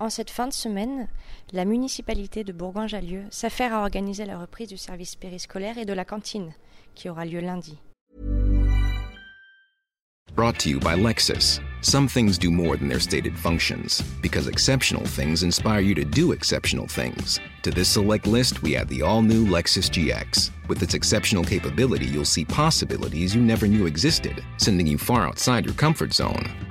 En cette fin de semaine, la municipalité de Bourgoin-Jallieu s'affaire à organiser la reprise du service périscolaire et de la cantine, qui aura lieu lundi. Brought to you by Lexus. Some things do more than their stated functions, because exceptional things inspire you to do exceptional things. To this select list, we add the all new Lexus GX. With its exceptional capability, you'll see possibilities you never knew existed, sending you far outside your comfort zone.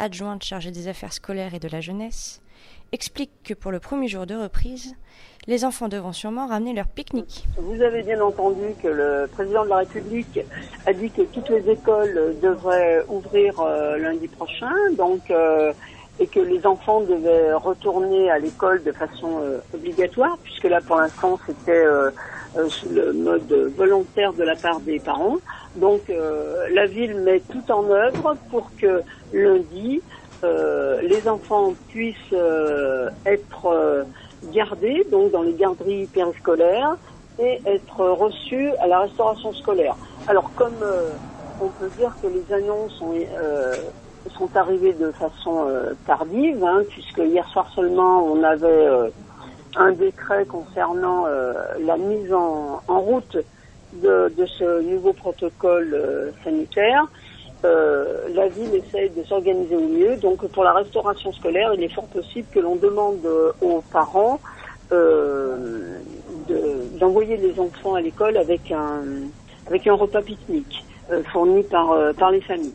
adjointe chargée des affaires scolaires et de la jeunesse, explique que pour le premier jour de reprise, les enfants devront sûrement ramener leur pique-nique. Vous avez bien entendu que le président de la République a dit que toutes les écoles devraient ouvrir euh, lundi prochain, donc euh, et que les enfants devaient retourner à l'école de façon euh, obligatoire, puisque là pour l'instant c'était sous le mode volontaire de la part des parents. Donc euh, la ville met tout en œuvre pour que lundi, euh, les enfants puissent euh, être gardés donc dans les garderies périscolaires et être reçus à la restauration scolaire. Alors comme on peut dire que les annonces sont, sont arrivées de façon tardive, hein, puisque hier soir seulement on avait un décret concernant la mise en, en route de, de ce nouveau protocole euh, sanitaire, euh, la ville essaye de s'organiser au mieux. Donc pour la restauration scolaire, il est fort possible que l'on demande euh, aux parents euh, d'envoyer les enfants à l'école avec un, avec un repas pique-nique euh, fourni par, euh, par les familles.